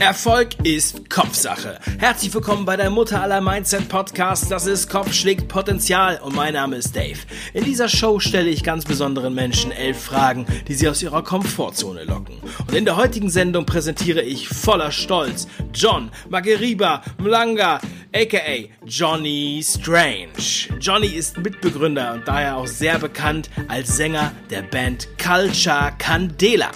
Erfolg ist Kopfsache. Herzlich willkommen bei der Mutter aller Mindset Podcasts. Das ist Kopf schlägt Potenzial und mein Name ist Dave. In dieser Show stelle ich ganz besonderen Menschen elf Fragen, die sie aus ihrer Komfortzone locken. Und in der heutigen Sendung präsentiere ich voller Stolz John Mageriba Mlanga, aka Johnny Strange. Johnny ist Mitbegründer und daher auch sehr bekannt als Sänger der Band Culture Candela.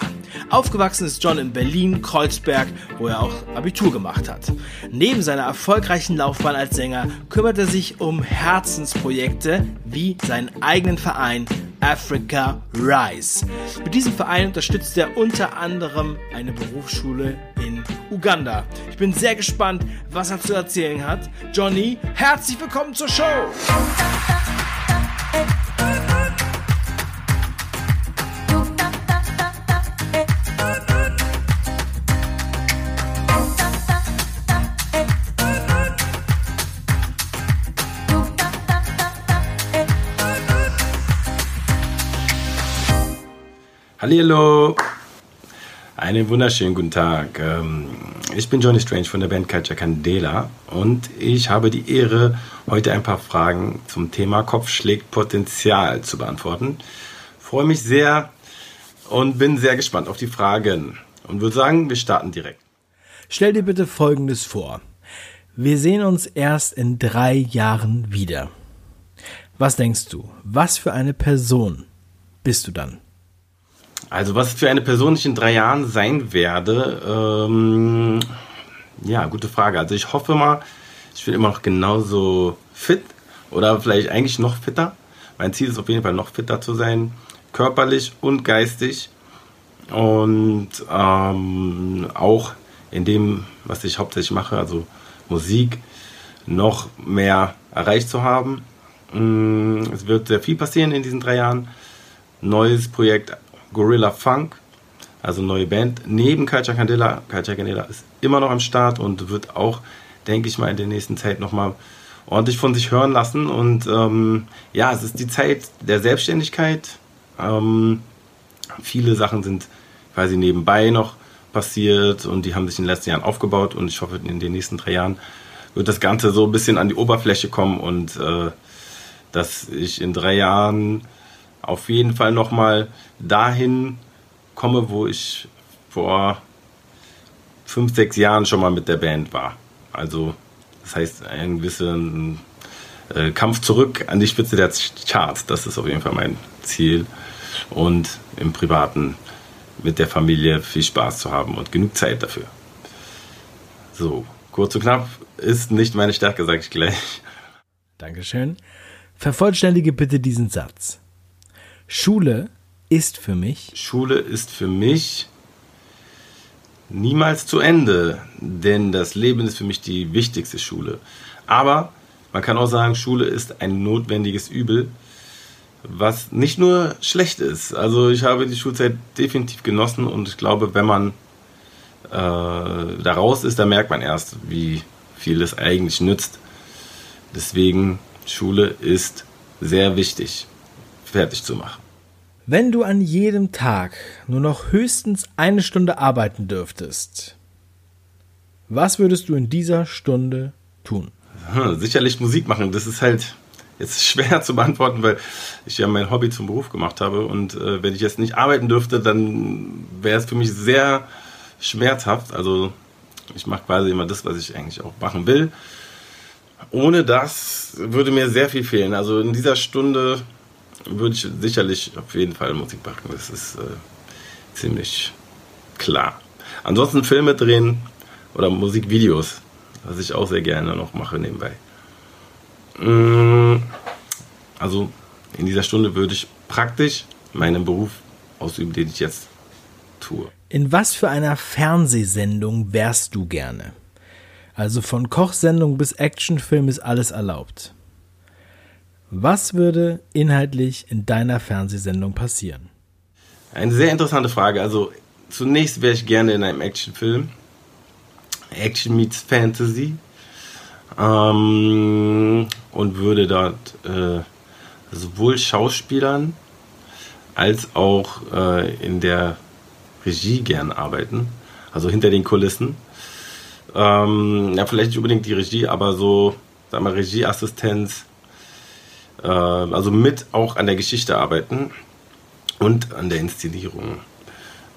Aufgewachsen ist John in Berlin-Kreuzberg, wo er auch Abitur gemacht hat. Neben seiner erfolgreichen Laufbahn als Sänger kümmert er sich um Herzensprojekte wie seinen eigenen Verein Africa Rise. Mit diesem Verein unterstützt er unter anderem eine Berufsschule in Uganda. Ich bin sehr gespannt, was er zu erzählen hat. Johnny, herzlich willkommen zur Show! Hallo, einen wunderschönen guten Tag. Ähm, ich bin Johnny Strange von der Band Culture Candela und ich habe die Ehre, heute ein paar Fragen zum Thema Kopf schlägt Potenzial zu beantworten. Freue mich sehr und bin sehr gespannt auf die Fragen und würde sagen, wir starten direkt. Stell dir bitte Folgendes vor. Wir sehen uns erst in drei Jahren wieder. Was denkst du? Was für eine Person bist du dann? Also was für eine Person ich in drei Jahren sein werde, ähm, ja, gute Frage. Also ich hoffe mal, ich bin immer noch genauso fit oder vielleicht eigentlich noch fitter. Mein Ziel ist auf jeden Fall noch fitter zu sein, körperlich und geistig und ähm, auch in dem, was ich hauptsächlich mache, also Musik, noch mehr erreicht zu haben. Mm, es wird sehr viel passieren in diesen drei Jahren. Neues Projekt Gorilla Funk, also neue Band, neben Culture Candela. Culture Candela ist immer noch am Start und wird auch, denke ich mal, in der nächsten Zeit nochmal ordentlich von sich hören lassen. Und ähm, ja, es ist die Zeit der Selbstständigkeit. Ähm, viele Sachen sind quasi nebenbei noch passiert und die haben sich in den letzten Jahren aufgebaut und ich hoffe, in den nächsten drei Jahren wird das Ganze so ein bisschen an die Oberfläche kommen und äh, dass ich in drei Jahren auf jeden Fall nochmal dahin komme, wo ich vor fünf, sechs Jahren schon mal mit der Band war. Also das heißt, ein gewisser äh, Kampf zurück an die Spitze der Charts. Das ist auf jeden Fall mein Ziel. Und im Privaten mit der Familie viel Spaß zu haben und genug Zeit dafür. So, kurz und knapp ist nicht meine Stärke, sage ich gleich. Dankeschön. Vervollständige bitte diesen Satz. Schule ist für mich. Schule ist für mich niemals zu Ende, denn das Leben ist für mich die wichtigste Schule. Aber man kann auch sagen, Schule ist ein notwendiges Übel, was nicht nur schlecht ist. Also ich habe die Schulzeit definitiv genossen und ich glaube, wenn man äh, da raus ist, dann merkt man erst, wie viel es eigentlich nützt. Deswegen, Schule ist sehr wichtig, fertig zu machen. Wenn du an jedem Tag nur noch höchstens eine Stunde arbeiten dürftest, was würdest du in dieser Stunde tun? Hm, sicherlich Musik machen. Das ist halt jetzt schwer zu beantworten, weil ich ja mein Hobby zum Beruf gemacht habe. Und äh, wenn ich jetzt nicht arbeiten dürfte, dann wäre es für mich sehr schmerzhaft. Also ich mache quasi immer das, was ich eigentlich auch machen will. Ohne das würde mir sehr viel fehlen. Also in dieser Stunde würde ich sicherlich auf jeden Fall Musik machen. Das ist äh, ziemlich klar. Ansonsten Filme drehen oder Musikvideos, was ich auch sehr gerne noch mache nebenbei. Mm, also in dieser Stunde würde ich praktisch meinen Beruf ausüben, den ich jetzt tue. In was für einer Fernsehsendung wärst du gerne? Also von Kochsendung bis Actionfilm ist alles erlaubt. Was würde inhaltlich in deiner Fernsehsendung passieren? Eine sehr interessante Frage. Also zunächst wäre ich gerne in einem Actionfilm. Action meets Fantasy. Ähm, und würde dort äh, sowohl Schauspielern als auch äh, in der Regie gern arbeiten. also hinter den Kulissen. Ähm, ja, vielleicht nicht unbedingt die Regie, aber so, sag mal, Regieassistenz, äh, also mit auch an der Geschichte arbeiten und an der Inszenierung.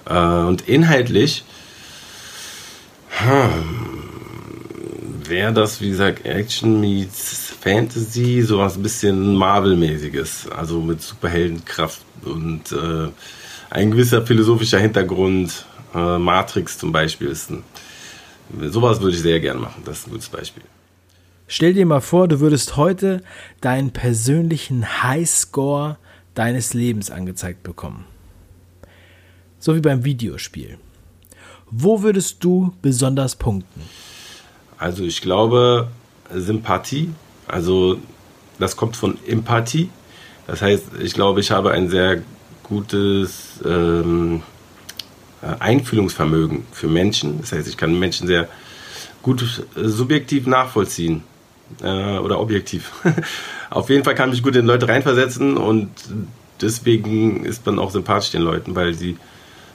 Äh, und inhaltlich hm, wäre das, wie gesagt, Action meets Fantasy, sowas ein bisschen Marvel-mäßiges, also mit Superheldenkraft und äh, ein gewisser philosophischer Hintergrund. Äh, Matrix zum Beispiel ist ein, sowas würde ich sehr gerne machen. Das ist ein gutes Beispiel. Stell dir mal vor, du würdest heute deinen persönlichen Highscore deines Lebens angezeigt bekommen. So wie beim Videospiel. Wo würdest du besonders punkten? Also ich glaube Sympathie, also das kommt von Empathie. Das heißt, ich glaube, ich habe ein sehr gutes ähm, Einfühlungsvermögen für Menschen. Das heißt, ich kann Menschen sehr gut äh, subjektiv nachvollziehen äh, oder objektiv. Auf jeden Fall kann ich mich gut in Leute reinversetzen und deswegen ist man auch sympathisch den Leuten, weil sie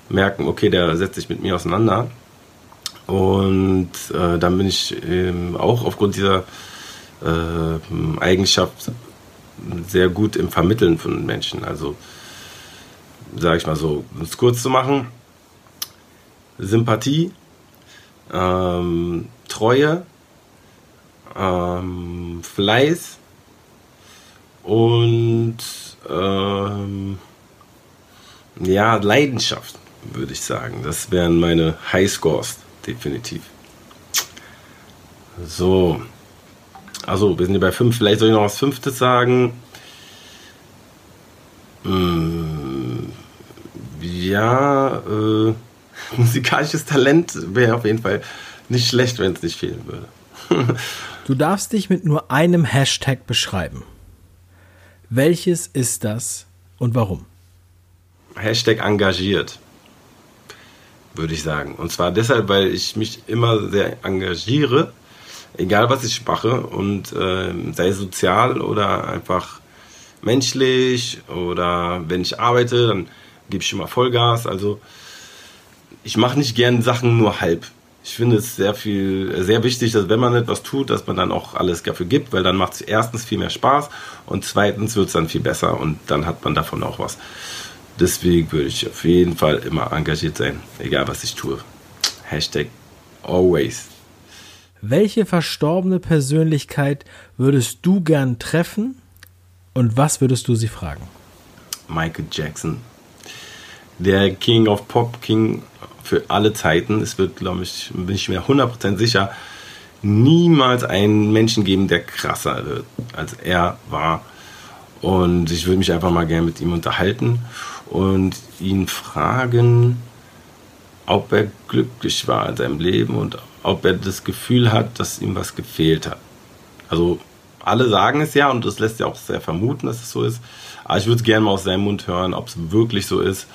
merken, okay, der setzt sich mit mir auseinander. Und äh, dann bin ich ähm, auch aufgrund dieser äh, Eigenschaft sehr gut im Vermitteln von Menschen. Also, sage ich mal so, um es kurz zu machen, Sympathie, ähm, Treue, ähm, Fleiß und ähm, ja, Leidenschaft, würde ich sagen. Das wären meine Highscores, definitiv. So. Also, wir sind hier bei 5. Vielleicht soll ich noch was Fünftes sagen. Hm, ja, äh, musikalisches Talent wäre auf jeden Fall nicht schlecht, wenn es nicht fehlen würde. du darfst dich mit nur einem Hashtag beschreiben. Welches ist das und warum? Hashtag engagiert, würde ich sagen. Und zwar deshalb, weil ich mich immer sehr engagiere, egal was ich mache, und äh, sei sozial oder einfach menschlich oder wenn ich arbeite, dann gebe ich immer Vollgas. Also ich mache nicht gern Sachen nur halb. Ich finde es sehr viel, sehr wichtig, dass wenn man etwas tut, dass man dann auch alles dafür gibt, weil dann macht es erstens viel mehr Spaß und zweitens wird es dann viel besser und dann hat man davon auch was. Deswegen würde ich auf jeden Fall immer engagiert sein, egal was ich tue. Hashtag always. Welche verstorbene Persönlichkeit würdest du gern treffen und was würdest du sie fragen? Michael Jackson. Der King of Pop, King für alle Zeiten. Es wird, glaube ich, bin ich mir 100% sicher, niemals einen Menschen geben, der krasser wird, als er war. Und ich würde mich einfach mal gerne mit ihm unterhalten und ihn fragen, ob er glücklich war in seinem Leben und ob er das Gefühl hat, dass ihm was gefehlt hat. Also alle sagen es ja und das lässt ja auch sehr vermuten, dass es so ist. Aber ich würde es gerne mal aus seinem Mund hören, ob es wirklich so ist.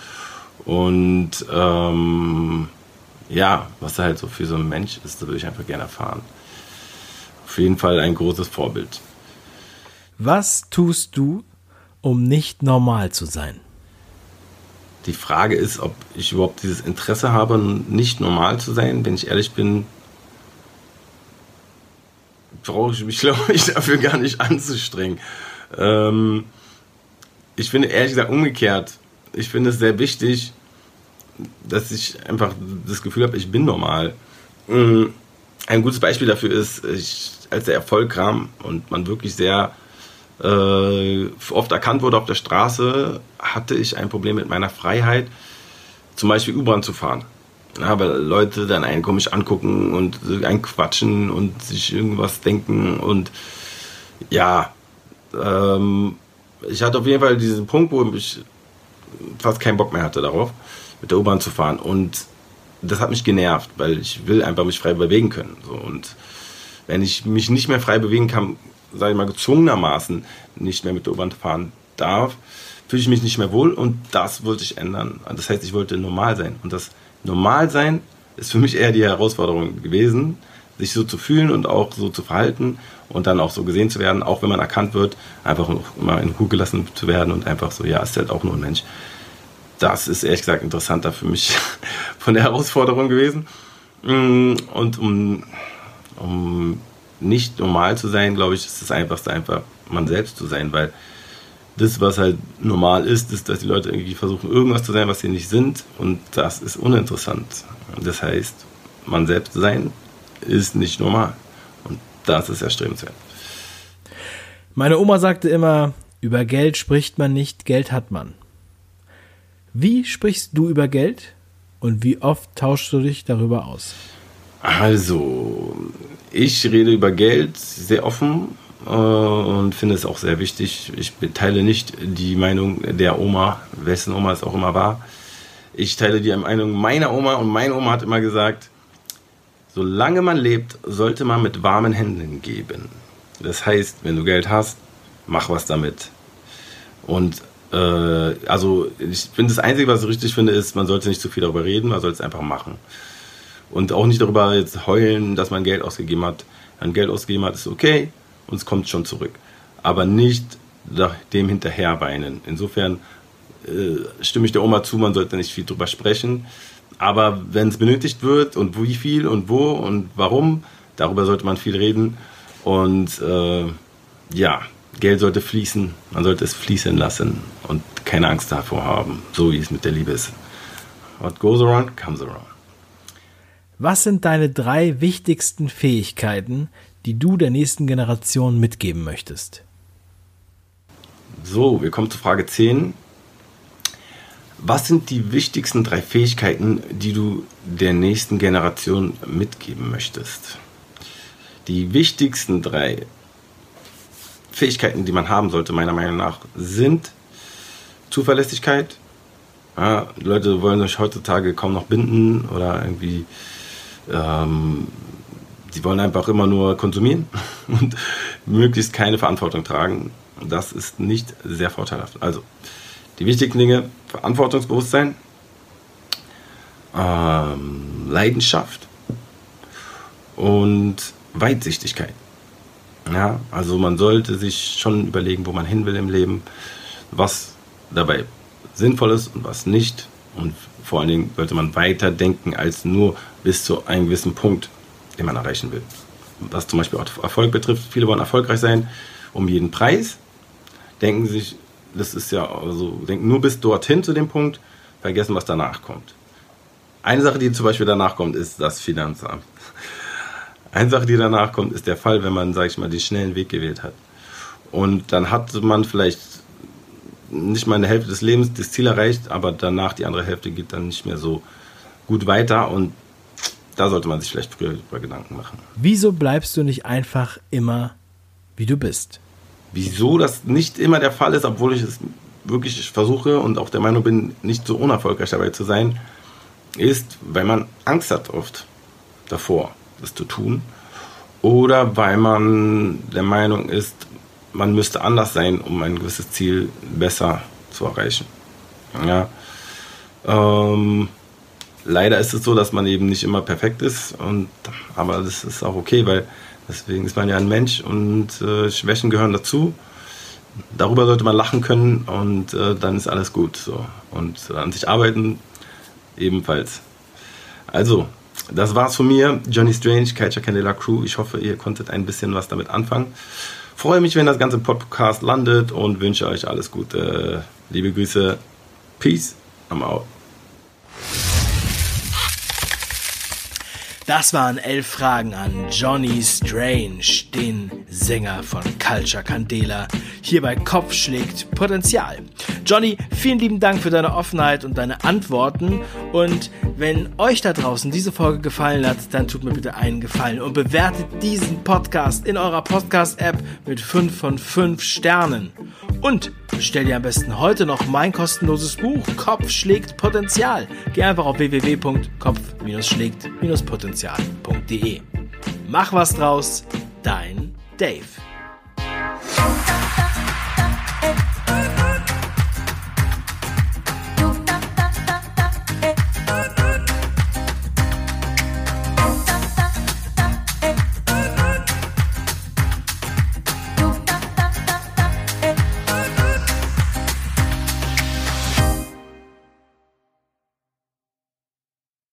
Und ähm, ja, was er halt so für so ein Mensch ist, das würde ich einfach gerne erfahren. Auf jeden Fall ein großes Vorbild. Was tust du, um nicht normal zu sein? Die Frage ist, ob ich überhaupt dieses Interesse habe, nicht normal zu sein. Wenn ich ehrlich bin, brauche ich mich, glaube ich, dafür gar nicht anzustrengen. Ähm, ich finde ehrlich gesagt umgekehrt. Ich finde es sehr wichtig, dass ich einfach das Gefühl habe, ich bin normal. Mm, ein gutes Beispiel dafür ist, ich, als der Erfolg kam und man wirklich sehr äh, oft erkannt wurde auf der Straße, hatte ich ein Problem mit meiner Freiheit, zum Beispiel U-Bahn zu fahren. Ja, weil Leute dann einen komisch angucken und einen quatschen und sich irgendwas denken und ja, ähm, ich hatte auf jeden Fall diesen Punkt, wo ich fast keinen Bock mehr hatte darauf, mit der U-Bahn zu fahren und das hat mich genervt, weil ich will einfach mich frei bewegen können. So. Und wenn ich mich nicht mehr frei bewegen kann, sage ich mal, gezwungenermaßen nicht mehr mit der U-Bahn fahren darf, fühle ich mich nicht mehr wohl und das wollte ich ändern. Das heißt, ich wollte normal sein. Und das normal sein ist für mich eher die Herausforderung gewesen, sich so zu fühlen und auch so zu verhalten und dann auch so gesehen zu werden, auch wenn man erkannt wird, einfach immer in Ruhe gelassen zu werden und einfach so, ja, ist halt auch nur ein Mensch. das ist ehrlich gesagt interessanter für mich von der Herausforderung gewesen. Mm, und um, um nicht normal zu sein, glaube ich, ist das Einfachste einfach man selbst zu sein, weil das, was halt normal ist, ist, dass die Leute irgendwie versuchen, irgendwas zu sein, was sie nicht sind. Und das ist uninteressant. Das heißt, man selbst sein ist nicht normal. Das ist erstrebenswert. Meine Oma sagte immer, über Geld spricht man nicht, Geld hat man. Wie sprichst du über Geld und wie oft tauschst du dich darüber aus? Also, ich rede über Geld sehr offen äh, und finde es auch sehr wichtig. Ich teile nicht die Meinung der Oma, wessen Oma es auch immer war. Ich teile die Meinung meiner Oma und meine Oma hat immer gesagt, solange man lebt, sollte man mit warmen Händen geben. Das heißt, wenn du Geld hast, mach was damit. Und äh, also ich finde das Einzige, was ich richtig finde, ist, man sollte nicht zu viel darüber reden, man sollte es einfach machen. Und auch nicht darüber jetzt heulen, dass man Geld ausgegeben hat. Wenn man Geld ausgegeben hat, ist okay, und es kommt schon zurück. Aber nicht dem hinterherweinen. Insofern äh, stimme ich der Oma zu, man sollte nicht viel drüber sprechen. Aber wenn es benötigt wird und wie viel und wo und warum, darüber sollte man viel reden. Und äh, ja, Geld sollte fließen, man sollte es fließen lassen und keine Angst davor haben, so wie es mit der Liebe ist. What goes around, comes around. Was sind deine drei wichtigsten Fähigkeiten, die du der nächsten Generation mitgeben möchtest? So, wir kommen zu Frage 10. Was sind die wichtigsten drei Fähigkeiten, die du der nächsten Generation mitgeben möchtest? Die wichtigsten drei Fähigkeiten, die man haben sollte, meiner Meinung nach, sind Zuverlässigkeit. Ja, Leute wollen sich heutzutage kaum noch binden oder irgendwie ähm, Sie wollen einfach immer nur konsumieren und möglichst keine Verantwortung tragen. Das ist nicht sehr vorteilhaft. Also, die wichtigen Dinge: Verantwortungsbewusstsein, ähm, Leidenschaft und Weitsichtigkeit. Ja, also man sollte sich schon überlegen, wo man hin will im Leben, was dabei sinnvoll ist und was nicht. Und vor allen Dingen sollte man weiter denken als nur bis zu einem gewissen Punkt den man erreichen will. Was zum Beispiel auch Erfolg betrifft, viele wollen erfolgreich sein um jeden Preis, denken sich, das ist ja, also denken nur bis dorthin zu dem Punkt, vergessen, was danach kommt. Eine Sache, die zum Beispiel danach kommt, ist das Finanzamt. Eine Sache, die danach kommt, ist der Fall, wenn man, sag ich mal, den schnellen Weg gewählt hat. Und dann hat man vielleicht nicht mal eine Hälfte des Lebens das Ziel erreicht, aber danach die andere Hälfte geht dann nicht mehr so gut weiter und da sollte man sich vielleicht früher über Gedanken machen. Wieso bleibst du nicht einfach immer, wie du bist? Wieso das nicht immer der Fall ist, obwohl ich es wirklich versuche und auch der Meinung bin, nicht so unerfolgreich dabei zu sein, ist, weil man Angst hat oft davor, das zu tun. Oder weil man der Meinung ist, man müsste anders sein, um ein gewisses Ziel besser zu erreichen. Ja. Ähm, leider ist es so, dass man eben nicht immer perfekt ist. Und, aber das ist auch okay, weil deswegen ist man ja ein Mensch und äh, Schwächen gehören dazu. Darüber sollte man lachen können und äh, dann ist alles gut. So. Und äh, an sich arbeiten ebenfalls. Also, das war's von mir. Johnny Strange, Culture Candela Crew. Ich hoffe, ihr konntet ein bisschen was damit anfangen. Freue mich, wenn das ganze Podcast landet und wünsche euch alles Gute. Liebe Grüße. Peace. I'm out. Das waren elf Fragen an Johnny Strange, den Sänger von Culture Candela. Hier bei Kopf schlägt Potenzial. Johnny, vielen lieben Dank für deine Offenheit und deine Antworten. Und wenn euch da draußen diese Folge gefallen hat, dann tut mir bitte einen Gefallen und bewertet diesen Podcast in eurer Podcast-App mit 5 von 5 Sternen. Und bestell dir am besten heute noch mein kostenloses Buch Kopf schlägt Potenzial. Geh einfach auf www.kopf-schlägt-potenzial.de. Mach was draus, dein Dave.